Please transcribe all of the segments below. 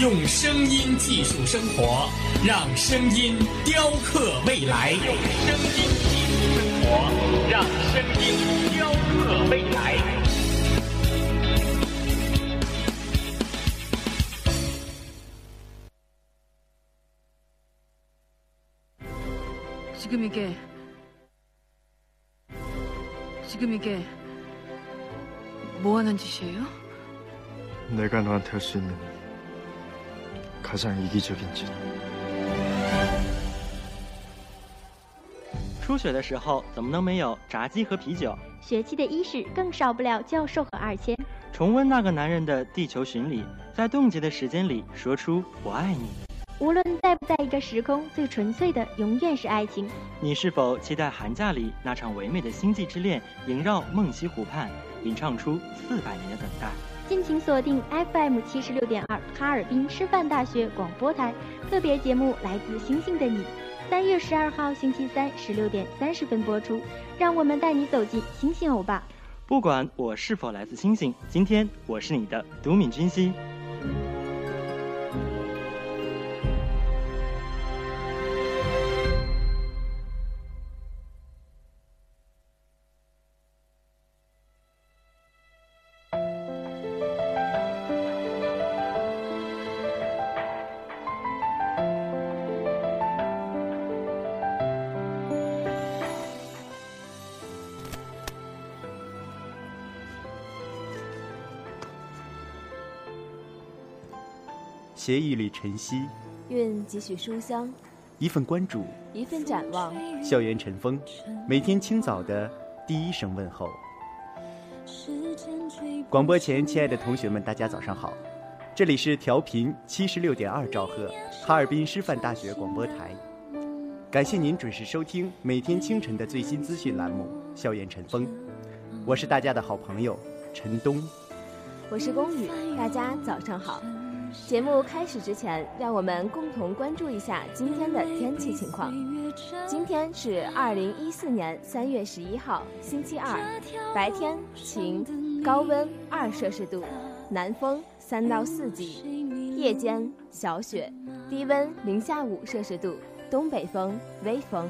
用声音技术生活，让声音雕刻未来。用声音技术生活，让声音雕刻未来。 지금 이게 지금 이게 뭐 하는 짓이에요? 내가 너한테 할 수 있는 가장 이기적인 짓. 初雪的时候怎么能没有炸鸡和啤酒？学期的伊始更少不了教授和二千。重温那个男人的地球巡礼，在冻结的时间里说出“我爱你无论在不在一个时空，最纯粹的永远是爱情。”。你是否期待寒假里那场唯美的星际之恋萦绕梦溪湖畔，吟唱出四百年的等待？ 敬请锁定 FM 七十六点二哈尔滨师范大学广播台特别节目《来自星星的你》，三月十二号星期三十六点三十分播出。让我们带你走进星星欧巴。不管我是否来自星星，今天我是你的独敏君星。携一缕晨曦，愿几许书香，一份关注，一份展望。校园晨风，每天清早的第一声问候。广播前，亲爱的同学们，大家早上好，这里是调频七十六点二兆赫，哈尔滨师范大学广播台。感谢您准时收听每天清晨的最新资讯栏目《校园晨风》，我是大家的好朋友陈东。我是宫宇，大家早上好。节目开始之前，让我们共同关注一下今天的天气情况。今天是二零一四年三月十一号，星期二，白天晴，高温二摄氏度，南风三到四级，夜间小雪，低温零下五摄氏度，东北风微风。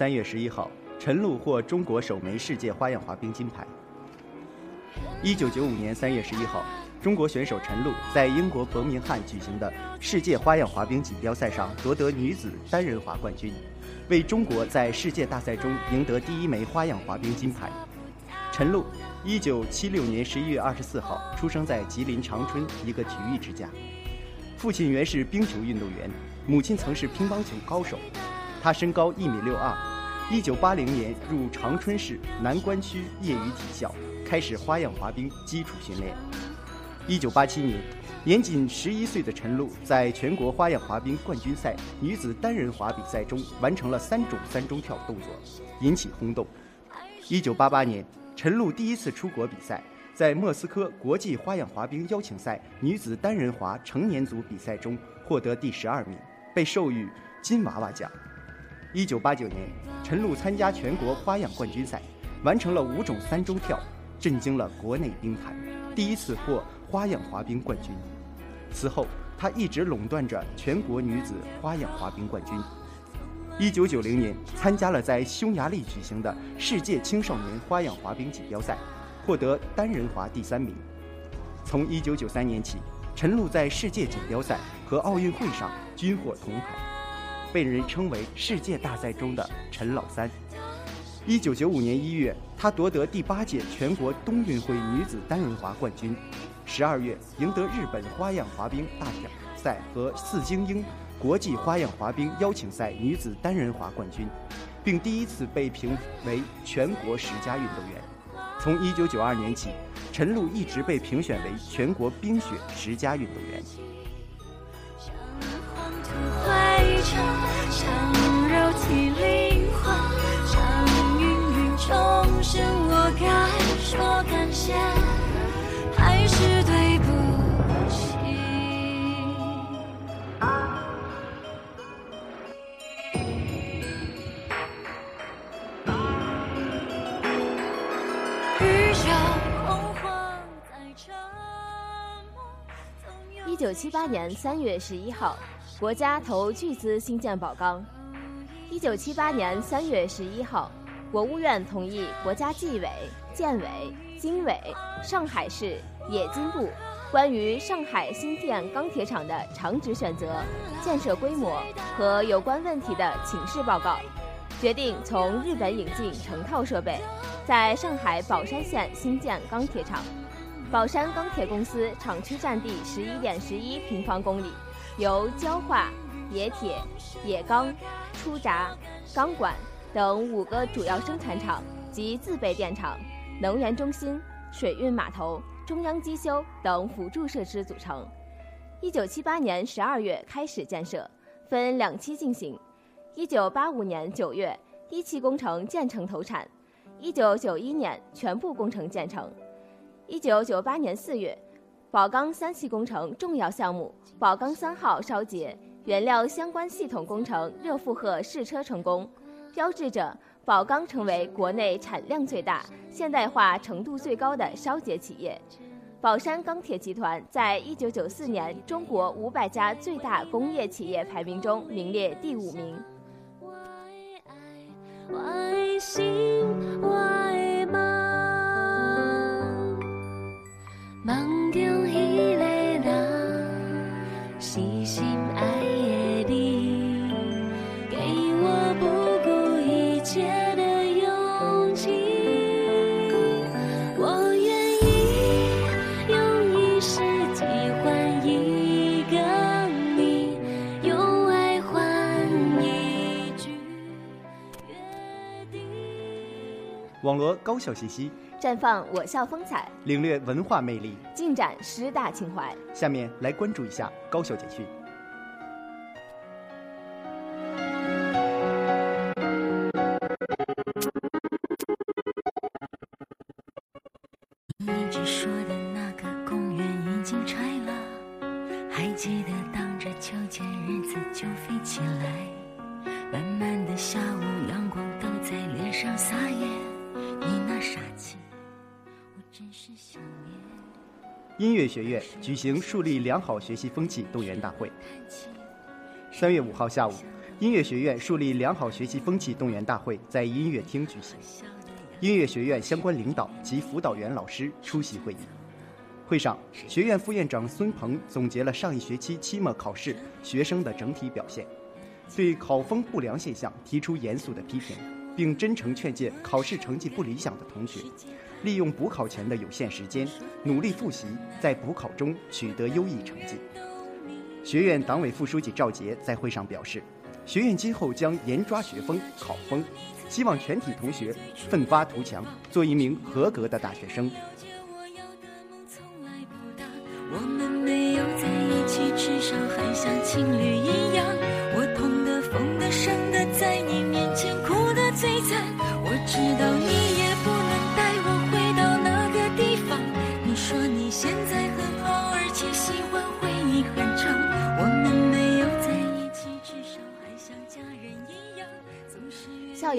三月十一号，陈露获中国首枚世界花样滑冰金牌。一九九五年三月十一号，中国选手陈露在英国伯明翰举行的世界花样滑冰锦标赛上夺得女子单人滑冠军，为中国在世界大赛中赢得第一枚花样滑冰金牌。陈露，一九七六年十一月二十四号出生在吉林长春一个体育之家，父亲原是冰球运动员，母亲曾是乒乓球高手。他身高一米六二，一九八零年入长春市南关区业余体校，开始花样滑冰基础训练。一九八七年，年仅十一岁的陈露在全国花样滑冰冠军赛女子单人滑比赛中完成了三种三中跳动作，引起轰动。一九八八年。陈露第一次出国比赛，在莫斯科国际花样滑冰邀请赛女子单人滑成年组比赛中获得第十二名，被授予金娃娃奖。一九八九年，陈露参加全国花样冠军赛，完成了五种三周跳，震惊了国内冰坛，第一次获花样滑冰冠军。此后，她一直垄断着全国女子花样滑冰冠军。一九九零年，参加了在匈牙利举行的世界青少年花样滑冰锦标赛，获得单人滑第三名。从一九九三年起，陈露在世界锦标赛和奥运会上均获铜牌，被人称为世界大赛中的“陈老三”。一九九五年一月，她夺得第八届全国冬运会女子单人滑冠军。十二月，赢得日本花样滑冰大奖赛和四精英。国际花样滑冰邀请赛女子单人滑冠军，并第一次被评为全国十佳运动员。从1992年起，陈露一直被评选为全国冰雪十佳运动员。一九七八年三月十一号，国家投巨资兴建宝钢。一九七八年三月十一号，国务院同意国家纪委、建委、经委、上海市冶金部关于上海新建钢铁厂的厂址选择、建设规模和有关问题的请示报告，决定从日本引进成套设备，在上海宝山县新建钢铁厂。宝山钢铁公司厂区占地十一点十一平方公里，由焦化、冶铁、冶钢、出闸、钢管等五个主要生产厂及自备电厂、能源中心、水运码头、中央机修等辅助设施组成。一九七八年十二月开始建设，分两期进行。一九八五年九月，一期工程建成投产；一九九一年，全部工程建成。一九九八年四月，宝钢三期工程重要项目宝钢三号烧结原料相关系统工程热负荷试车成功，标志着宝钢成为国内产量最大、现代化程度最高的烧结企业。宝山钢铁集团在一九九四年中国五百家最大工业企业排名中名列第五名。我爱爱心，我爱梦中迄个人，是心爱的你，给我不顾一切的勇气。我愿意用一世纪换一个你，用爱换一句约定。网罗高校信息。绽放我校风采，领略文化魅力，尽展师大情怀。下面来关注一下高校简讯。举行树立良好学习风气动员大会。三月五号下午，音乐学院树立良好学习风气动员大会在音乐厅举行，音乐学院相关领导及辅导员老师出席会议。会上，学院副院长孙鹏总结了上一学期期末考试学生的整体表现，对考风不良现象提出严肃的批评，并真诚劝诫考试成绩不理想的同学，利用补考前的有限时间，努力复习，在补考中取得优异成绩。学院党委副书记赵杰在会上表示，学院今后将严抓学风、考风，希望全体同学奋发图强，做一名合格的大学生。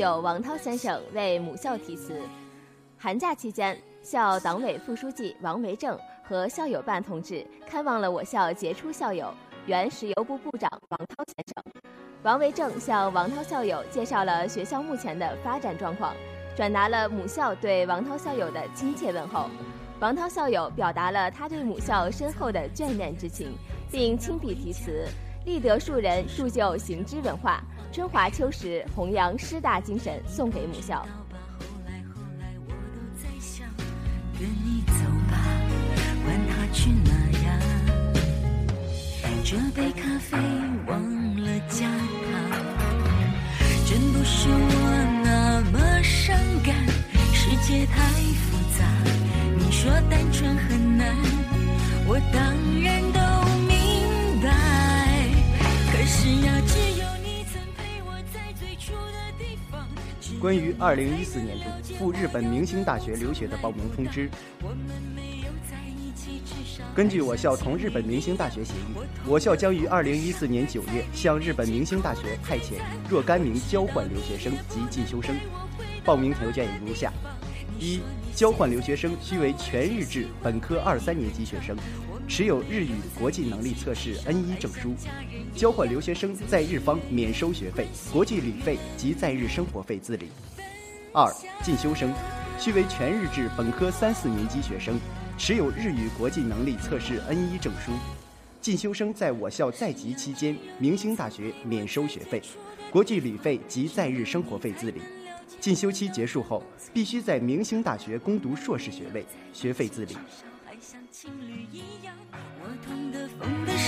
友王涛先生为母校题词。寒假期间，校党委副书记王维正。和校友办同志看望了我校杰出校友、原石油部部长王涛先生。王维正向王涛校友介绍了学校目前的发展状况，转达了母校对王涛校友的亲切问候。王涛校友表达了他对母校深厚的眷恋之情，并亲笔题词：“立德树人，铸就行知文化，春华秋实，弘扬师大精神，送给母校。”去哪呀？这杯咖啡忘了加糖，真不是我那么伤感。世界太复杂，你说单纯很难，我当然关于二零一四年度赴日本明星大学留学的报名通知。根据我校同日本明星大学协议，我校将于二零一四年九月向日本明星大学派遣若干名交换留学生及进修生。报名条件如下：一、交换留学生需为全日制本科二三年级学生，持有日语国际能力测试 N 一证书。交换留学生在日方免收学费、国际旅费及在日生活费自理。二、进修生需为全日制本科三四年级学生。持有日语国际能力测试 N 一证书，进修生在我校在籍期间，明星大学免收学费、国际旅费及在日生活费自理。进修期结束后，必须在明星大学攻读硕士学位，学费自理。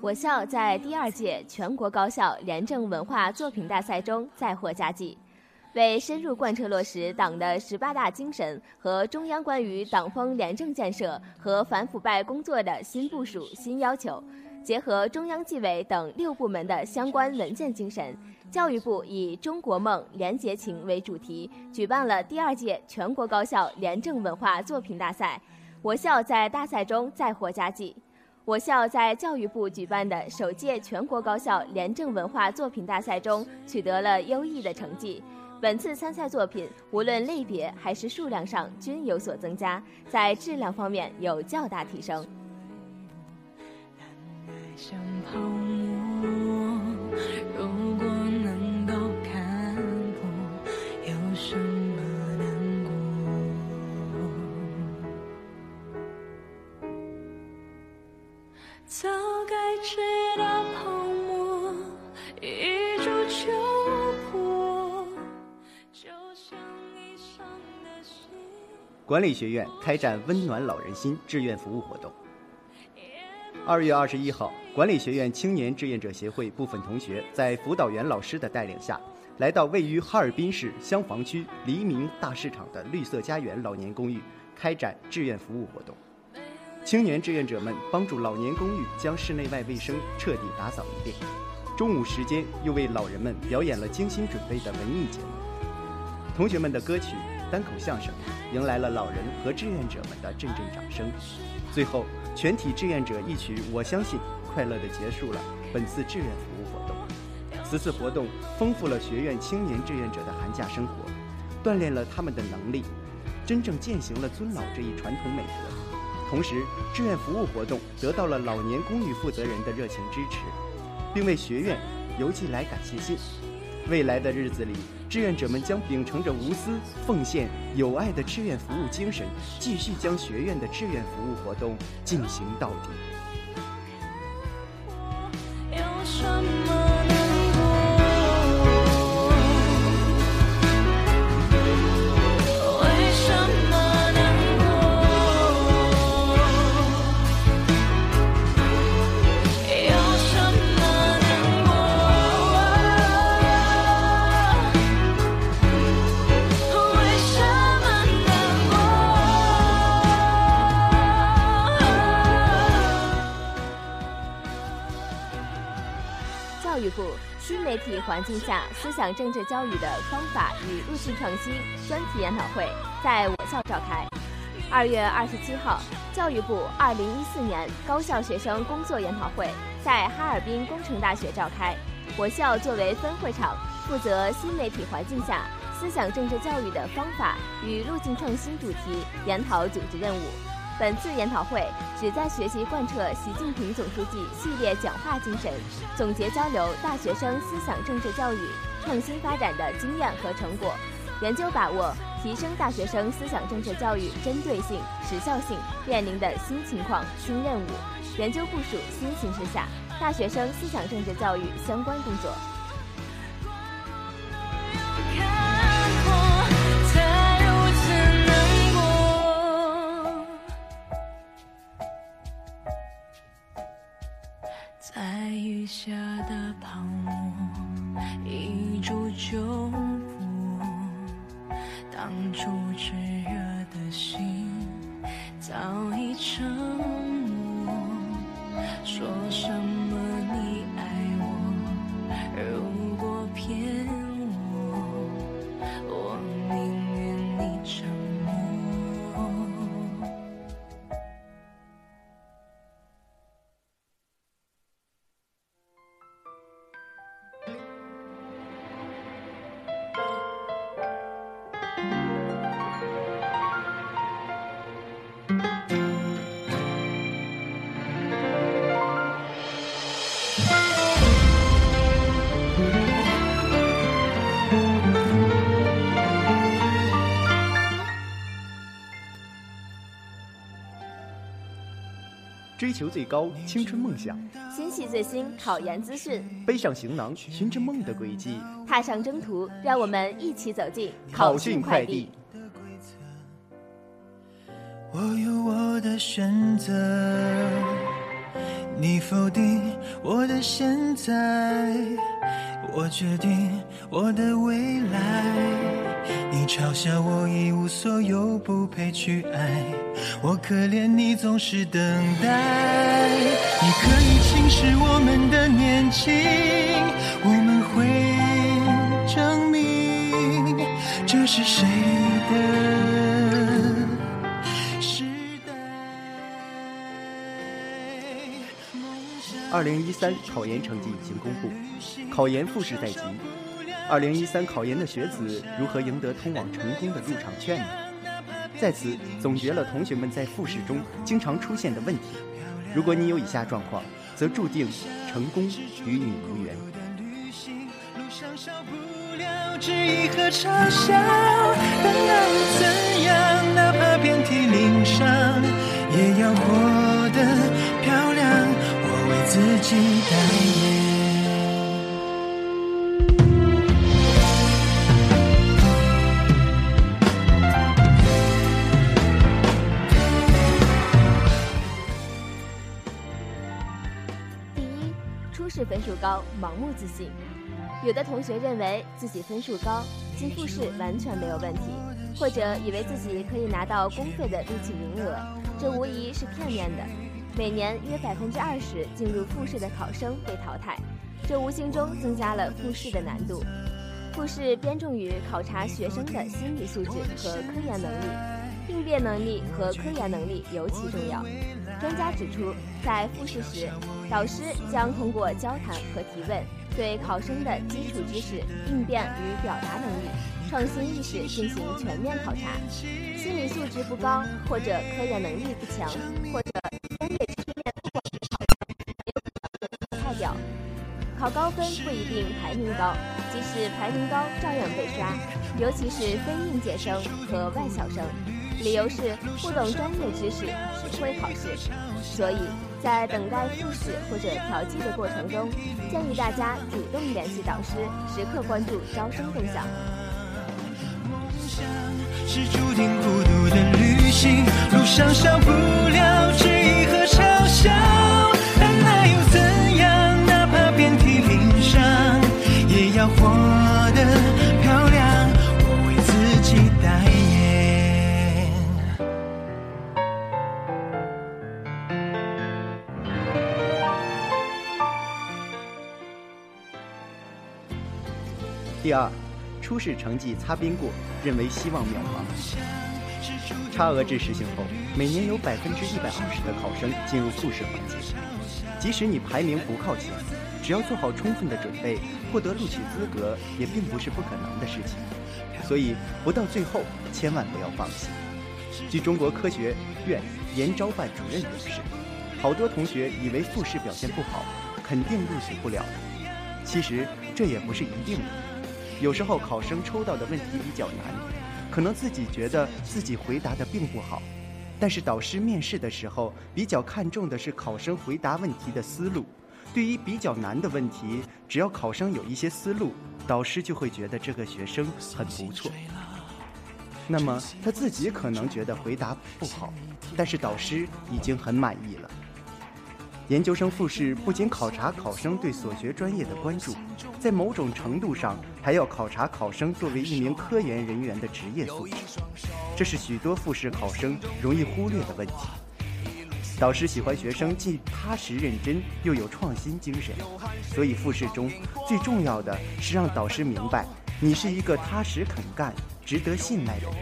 我校在第二届全国高校廉政文化作品大赛中再获佳绩，为深入贯彻落实党的十八大精神和中央关于党风廉政建设和反腐败工作的新部署、新要求，结合中央纪委等六部门的相关文件精神，教育部以“中国梦、廉洁情”为主题，举办了第二届全国高校廉政文化作品大赛。我校在大赛中再获佳绩。我校在教育部举办的首届全国高校廉政文化作品大赛中取得了优异的成绩。本次参赛作品无论类别还是数量上均有所增加，在质量方面有较大提升。如果能够看破，有什么早该知道泡沫一触就破，就像一伤的心。管理学院开展温暖老人心志愿服务活动。二月二十一号，管理学院青年志愿者协会部分同学在辅导员老师的带领下，来到位于哈尔滨市香坊区黎明大市场的绿色家园老年公寓，开展志愿服务活动。青年志愿者们帮助老年公寓将室内外卫生彻底打扫一遍。中午时间，又为老人们表演了精心准备的文艺节目。同学们的歌曲、单口相声，迎来了老人和志愿者们的阵阵掌声。最后，全体志愿者一曲《我相信》，快乐地结束了本次志愿服务活动。此次活动丰富了学院青年志愿者的寒假生活，锻炼了他们的能力。真正践行了尊老这一传统美德。同时，志愿服务活动得到了老年公寓负责人的热情支持，并为学院邮寄来感谢信。未来的日子里，志愿者们将秉承着无私、奉献、友爱的志愿服务精神，继续将学院的志愿服务活动进行到底。有什么境下思想政治教育的方法与路径创新专题研讨会在我校召开。二月二十七号，教育部二零一四年高校学生工作研讨会在哈尔滨工程大学召开。我校作为分会场，负责新媒体环境下思想政治教育的方法与路径创新主题研讨组织任务。本次研讨会旨在学习贯彻习近平总书记系列讲话精神，总结交流大学生思想政治教育创新发展的经验和成果，研究把握提升大学生思想政治教育针对性、时效性面临的新情况、新任务，研究部署新形势下大学生思想政治教育相关工作。在雨下的泡沫，一触就破。当初炽热的心追求最高，青春梦想，心系最新考研资讯，背上行囊，循着梦的轨迹，踏上征途，让我们一起走进考讯快递。我有我的选择，你否定我的现在，我决定我的未来。你嘲笑我一无所有，不配去爱，我可怜你总是等待。你可以轻视我们的年轻，我们会证明这是谁的。时代。二零一三考研成绩已经公布，考研复试在即。二零一三考研的学子如何赢得通往成功的入场券呢？在此总结了同学们在复试中经常出现的问题。如果你有以下状况，则注定成功与你无缘。路上少不了质疑和嘲笑，但那又怎样？哪怕遍体鳞伤，也要活得漂亮。我为自己代言。分数高，盲目自信。有的同学认为自己分数高，进复试完全没有问题，或者以为自己可以拿到公费的录取名额，这无疑是片面的。每年约百分之二十进入复试的考生被淘汰，这无形中增加了复试的难度。复试偏重于考察学生的心理素质和科研能力，应变能力和科研能力尤其重要。专家指出，在复试时，导师将通过交谈和提问，对考生的基础知识、应变与表达能力、创新意识进行全面考察。心理素质不高，或者科研能力不强，或者专业知识面不广的考生，也有可能菜鸟。考高分不一定排名高，即使排名高，照样被刷，尤其是非应届生和外校生。理由是不懂专业知识，只会考试。所以在等待复试或者调剂的过程中，建议大家主动联系导师，时刻关注招生动向。是注定孤独的旅行，路上少不了质疑和嘲笑，第二，初试成绩擦边过，认为希望渺茫。差额制实行后，每年有百分之一百二十的考生进入复试环节。即使你排名不靠前，只要做好充分的准备，获得录取资格也并不是不可能的事情。所以，不到最后，千万不要放弃。据中国科学院研招办主任表示，好多同学以为复试表现不好，肯定录取不了。其实这也不是一定的。有时候考生抽到的问题比较难，可能自己觉得自己回答的并不好，但是导师面试的时候比较看重的是考生回答问题的思路。对于比较难的问题，只要考生有一些思路，导师就会觉得这个学生很不错。那么他自己可能觉得回答不好，但是导师已经很满意了。研究生复试不仅考察考生对所学专业的关注，在某种程度上还要考察考生作为一名科研人员的职业素质，这是许多复试考生容易忽略的问题。导师喜欢学生既踏实认真又有创新精神，所以复试中最重要的是让导师明白你是一个踏实肯干、值得信赖的人。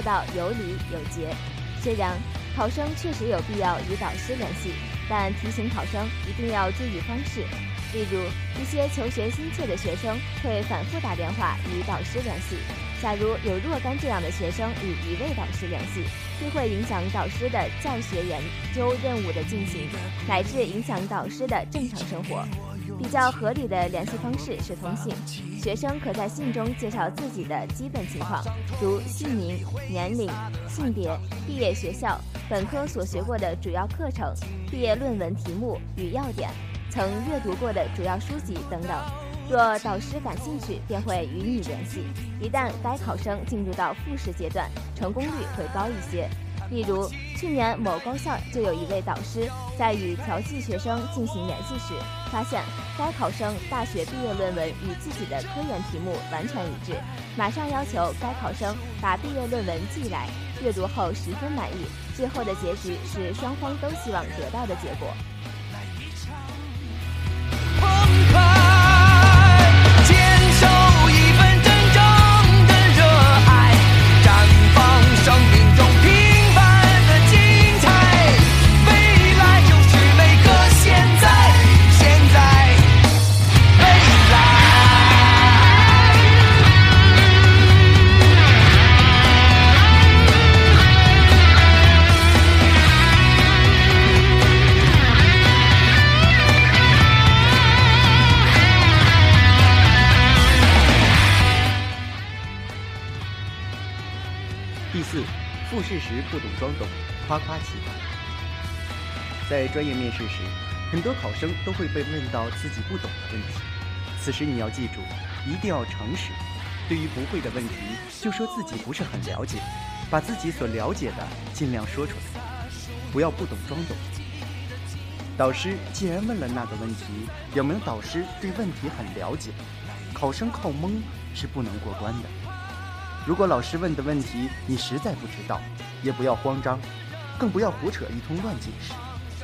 做到有理有节。虽然考生确实有必要与导师联系，但提醒考生一定要注意方式。例如，一些求学心切的学生会反复打电话与导师联系。假如有若干这样的学生与一位导师联系，必会影响导师的教学研究任务的进行，乃至影响导师的正常生活。比较合理的联系方式是通信，学生可在信中介绍自己的基本情况，如姓名、年龄、性别、毕业学校、本科所学过的主要课程、毕业论文题目与要点、曾阅读过的主要书籍等等。若导师感兴趣，便会与你联系。一旦该考生进入到复试阶段，成功率会高一些。例如，去年某高校就有一位导师在与调剂学生进行联系时，发现该考生大学毕业论文与自己的科研题目完全一致，马上要求该考生把毕业论文寄来。阅读后十分满意，最后的结局是双方都希望得到的结果。懂装懂，夸夸其谈。在专业面试时，很多考生都会被问到自己不懂的问题，此时你要记住，一定要诚实。对于不会的问题，就说自己不是很了解，把自己所了解的尽量说出来，不要不懂装懂。导师既然问了那个问题，表明导师对问题很了解，考生靠蒙是不能过关的。如果老师问的问题你实在不知道，也不要慌张，更不要胡扯一通乱解释。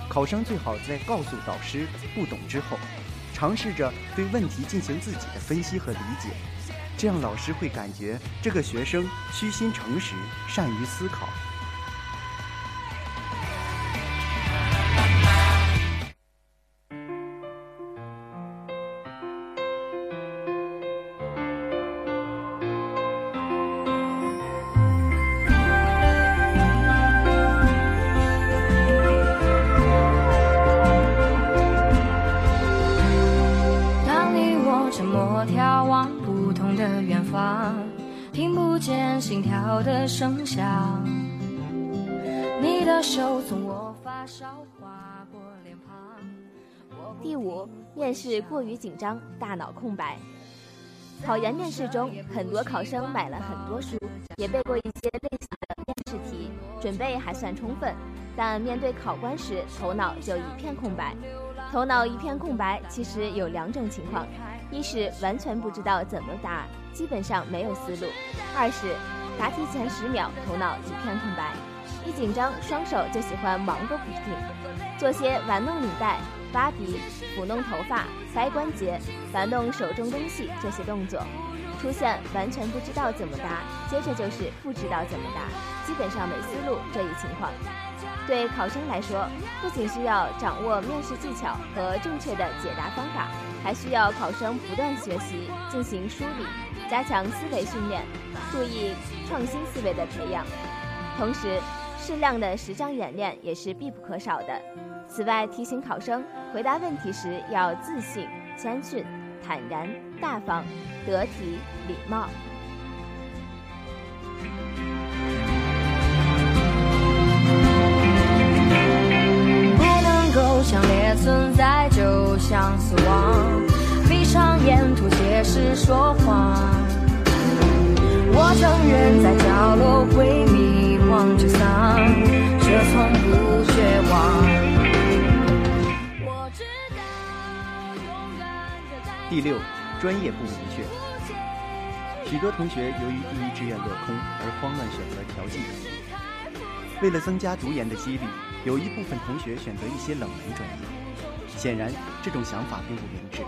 考生最好在告诉导师不懂之后，尝试着对问题进行自己的分析和理解。这样，老师会感觉这个学生虚心诚实，善于思考。第五，面试过于紧张，大脑空白。考研面试中，很多考生买了很多书，也背过一些类似的面试题，准备还算充分，但面对考官时，头脑就一片空白。头脑一片空白，其实有两种情况：一是完全不知道怎么答，基本上没有思路；二是答题前十秒头脑一片空白，一紧张双手就喜欢忙个不停，做些玩弄领带、扒鼻、抚弄头发、掰关节、玩弄手中东西这些动作，出现完全不知道怎么答，接着就是不知道怎么答，基本上没思路这一情况。对考生来说，不仅需要掌握面试技巧和正确的解答方法，还需要考生不断学习，进行梳理，加强思维训练，注意创新思维的培养。同时，适量的实战演练也是必不可少的。此外，提醒考生回答问题时要自信、谦逊、坦然、大方、得体、礼貌。不能够强烈存在，就像死亡。闭上眼，吐血时说谎。我承认在角落第六，专业不明确。许多同学由于第一志愿落空而慌乱选择调剂。为了增加读研的几率，有一部分同学选择一些冷门专业。显然，这种想法并不明智。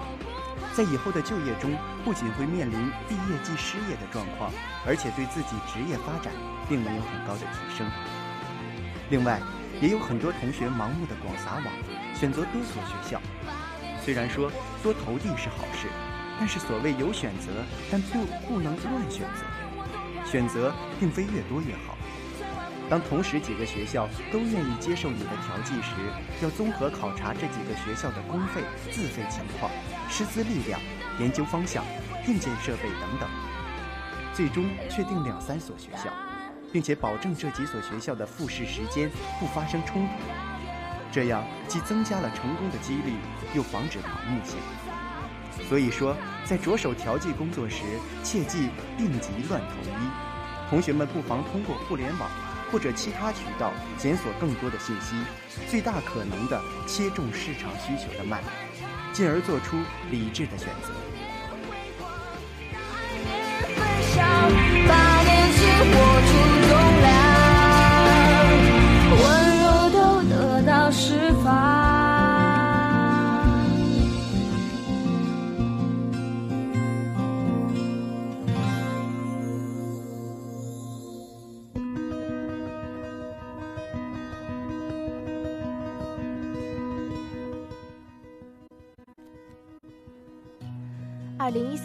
在以后的就业中，不仅会面临毕业即失业的状况，而且对自己职业发展并没有很高的提升。另外，也有很多同学盲目的广撒网，选择多所学校。虽然说多投递是好事，但是所谓有选择，但不不能乱选择。选择并非越多越好。当同时几个学校都愿意接受你的调剂时，要综合考察这几个学校的公费、自费情况、师资力量、研究方向、硬件设备等等，最终确定两三所学校，并且保证这几所学校的复试时间不发生冲突。这样既增加了成功的几率，又防止盲目性。所以说，在着手调剂工作时，切忌病急乱投医。同学们不妨通过互联网或者其他渠道检索更多的信息，最大可能的切中市场需求的脉，进而做出理智的选择。把年轻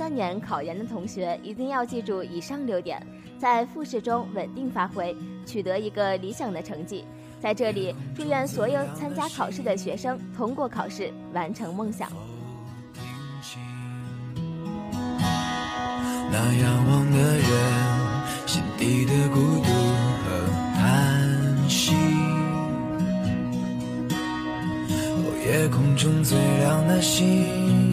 三年考研的同学一定要记住以上六点，在复试中稳定发挥，取得一个理想的成绩。在这里，祝愿所有参加考试的学生通过考试，完成梦想。那仰望的人，心底的孤独和叹息。哦，夜空中中最亮的星，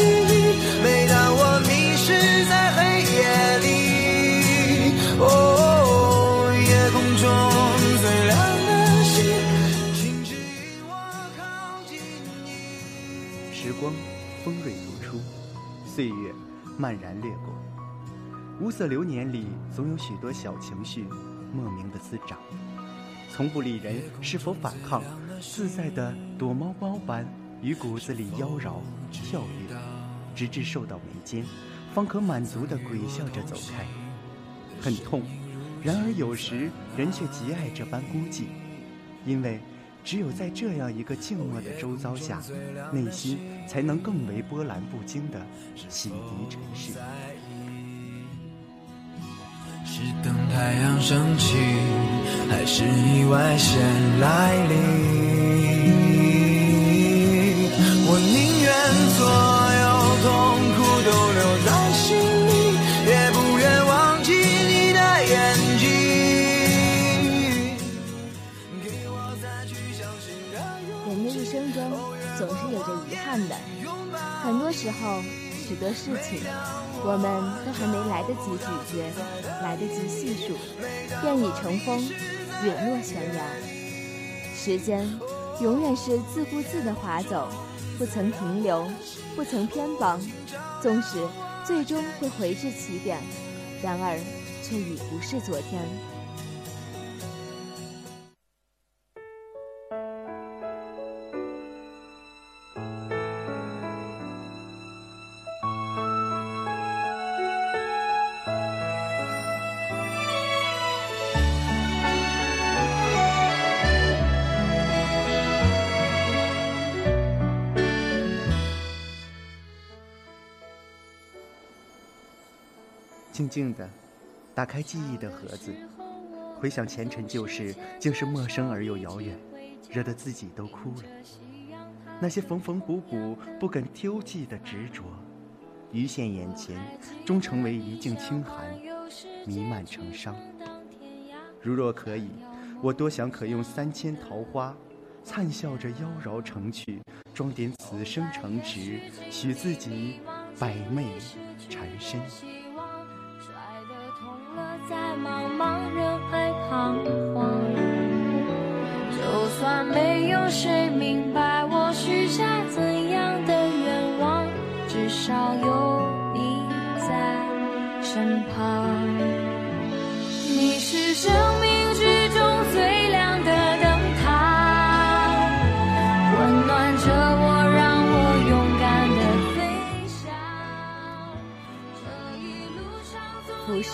漫然掠过。无色流年里，总有许多小情绪，莫名的滋长。从不理人是否反抗，自在的躲猫猫般于骨子里妖娆跳跃，直至受到眉间，方可满足的鬼笑着走开。很痛，然而有时人却极爱这般孤寂，因为只有在这样一个静默的周遭下，内心才能更为波澜不惊的洗涤尘世。是等太阳升起，还是意外先来临？我宁愿做候，许多事情我们都还没来得及咀嚼，来得及细数，便已成风，陨落悬崖。时间永远是自顾自地划走，不曾停留，不曾偏帮，纵使最终会回至起点，然而却已不是昨天。静的，打开记忆的盒子，回想前尘旧事，竟是陌生而又遥远，惹得自己都哭了。那些缝缝补补、不肯丢弃的执着，于现眼前，终成为一境清寒，弥漫成伤。如若可以，我多想可用三千桃花，灿笑着妖娆成趣，装点此生成值，许自己百媚缠身。在茫茫人海旁。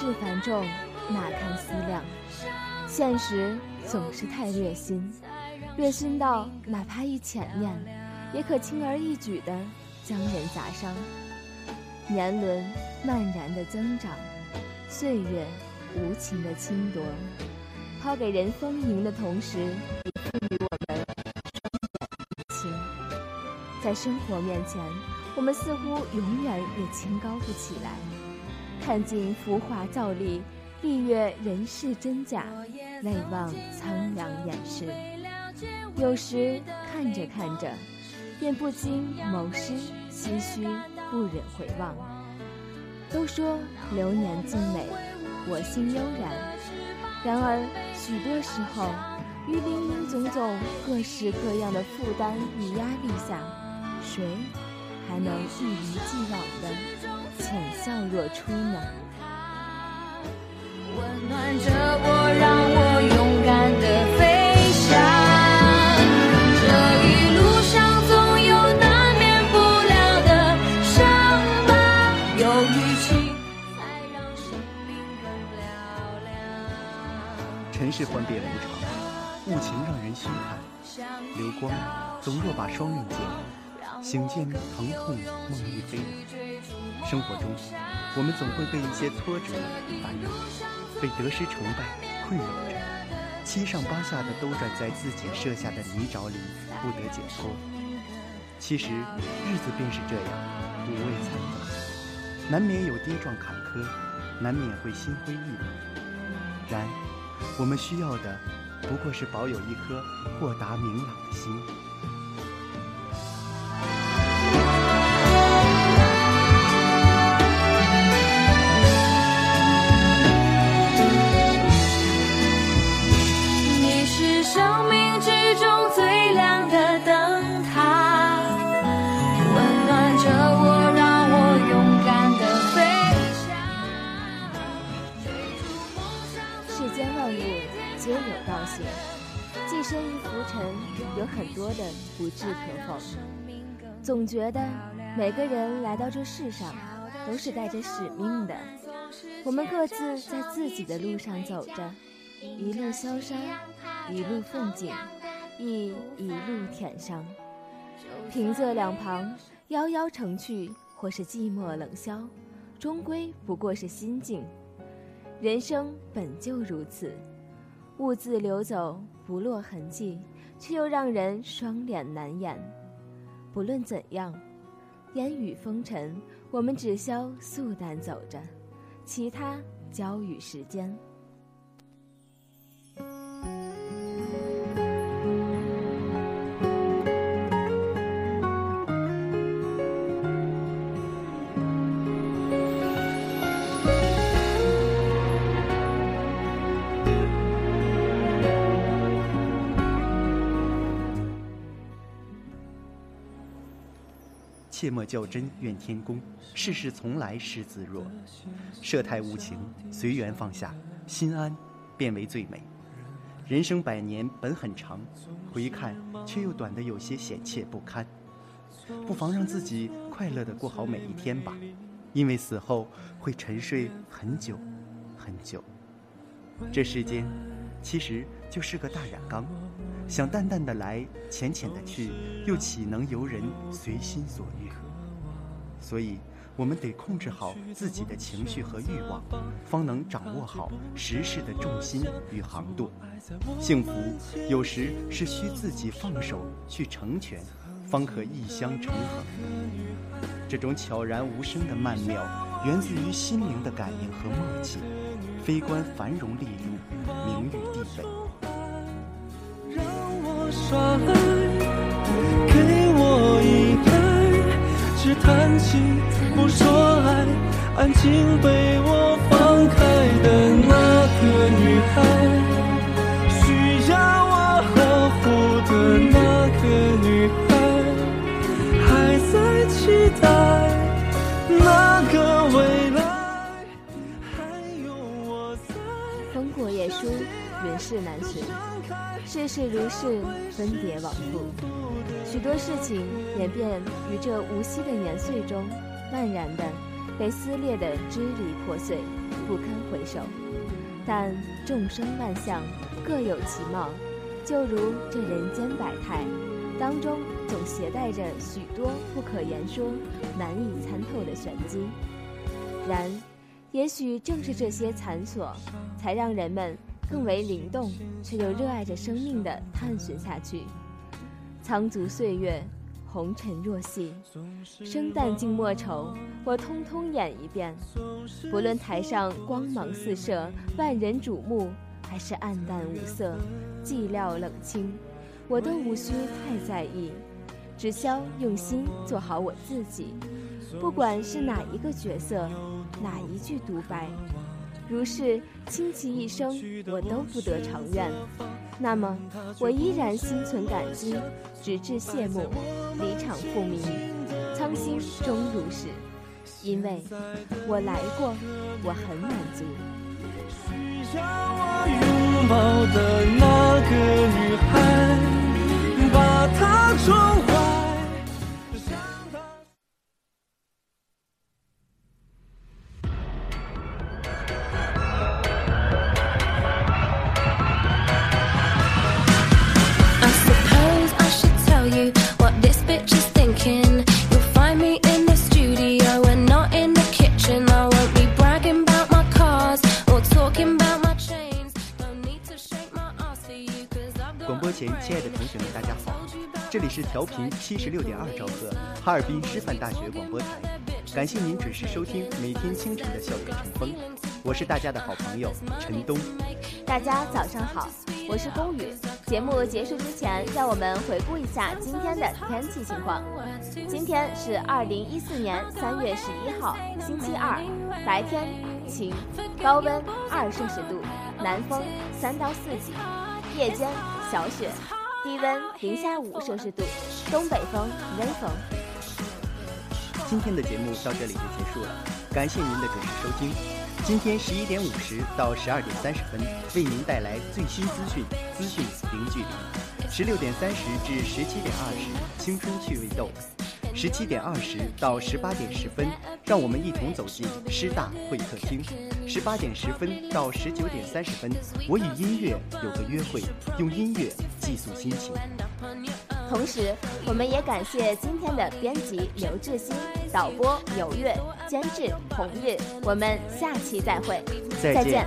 总浮世繁重，哪堪思量？现实总是太虐心，虐心到哪怕一浅念，也可轻而易举地将人砸伤。年轮漫然的增长，岁月无情的侵夺，抛给人丰盈的同时，也赋予我们双眼无情。在生活面前，我们似乎永远也清高不起来。看尽浮华造丽，历阅人世真假，泪望苍凉掩饰。有时看着看着，便不禁眸湿唏嘘，不忍回望。都说流年静美，我心悠然。然而许多时候，于林林总总、各式各样的负担与压力下，谁还能一如既往的浅笑若初呢？温暖着我，让我勇敢的飞翔。这一路上总有难免不了的伤疤，有雨晴才让生命更嘹亮。尘尘世幻变无常，雾情让人虚寒。流光总若把双刃剑，醒间疼痛梦亦飞扬。生活中，我们总会被一些挫折烦恼，被得失成败困扰着，七上八下的兜转在自己设下的泥沼里，不得解脱。其实，日子便是这样，五味杂陈，难免有跌撞坎坷，难免会心灰意冷。然，我们需要的，不过是保有一颗豁达明朗的心。觉得每个人来到这世上都是带着使命的，我们各自在自己的路上走着，一路萧杀，一路奋进，亦一路舔伤。平仄两旁，夭夭成趣，或是寂寞冷消，终归不过是心境。人生本就如此，兀自流走，不落痕迹，却又让人双脸难掩。不论怎样，烟雨风尘，我们只消素淡走着，其他交与时间。切莫较真怨天公，世事从来是自若。世态无情，随缘放下，心安，便为最美。人生百年本很长，回看却又短得有些险切不堪。不妨让自己快乐地过好每一天吧，因为死后会沉睡很久，很久。这世间，其实就是个大染缸，想淡淡的来，浅浅的去，又岂能由人随心所欲？所以，我们得控制好自己的情绪和欲望，方能掌握好时事的重心与航度。幸福有时是需自己放手去成全，方可一相成恒。这种悄然无声的曼妙，源自于心灵的感应和默契，非关繁荣利禄、名誉地位。耍爱，给我依赖，只叹气不说爱，安静被我放开的那个女孩，需要我呵护的那个女孩，还在期待那个未来，还有我在。风过叶疏，人世难寻。世事如是，分别往复，许多事情演变于这无息的年岁中，漫然的被撕裂的支离破碎，不堪回首。但众生万象，各有其貌，就如这人间百态，当中总携带着许多不可言说、难以参透的玄机。然，也许正是这些残锁，才让人们更为灵动，却又热爱着生命的探寻下去。苍足岁月，红尘若戏，生旦净末丑，我通通演一遍。不论台上光芒四射，万人瞩目，还是暗淡无色，寂寥冷清，我都无需太在意，只消用心做好我自己。不管是哪一个角色，哪一句独白，如是倾其一生，我都不得偿愿。那么，我依然心存感激，直至谢幕，离场复明，苍心终如是。因为我来过，我很满足。需要我拥抱的那个女孩，把她宠是调频七十六点二兆赫，哈尔滨师范大学广播台。感谢您准时收听每天清晨的校园晨风，我是大家的好朋友陈东。大家早上好，我是龚宇。节目结束之前，让我们回顾一下今天的天气情况。今天是二零一四年三月十一号，星期二，白天晴，高温二摄氏度，南风三到四级，夜间小雪，低温零下五摄氏度，东北风微风。今天的节目到这里就结束了，感谢您的准时收听。今天十一点五十到十二点三十分，为您带来最新资讯，资讯零距离。十六点三十至十七点二十，青春趣味豆。十七点二十到十八点十分，让我们一同走进师大会客厅。十八点十分到十九点三十分，我与音乐有个约会，用音乐寄宿心情。同时，我们也感谢今天的编辑刘志新、导播有月、监制红日。我们下期再会，再见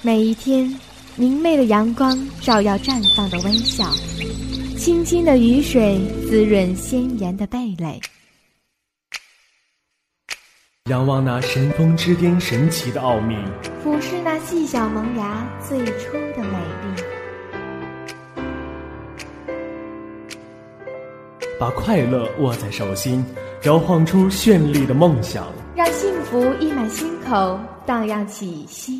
每一天，明媚的阳光照耀绽放的微笑，清清的雨水滋润鲜艳的蓓蕾。仰望那神峰之巅神奇的奥秘，俯视那细小萌芽最初的美丽。把快乐握在手心，摇晃出绚丽的梦想。让幸福溢满心口，荡漾起希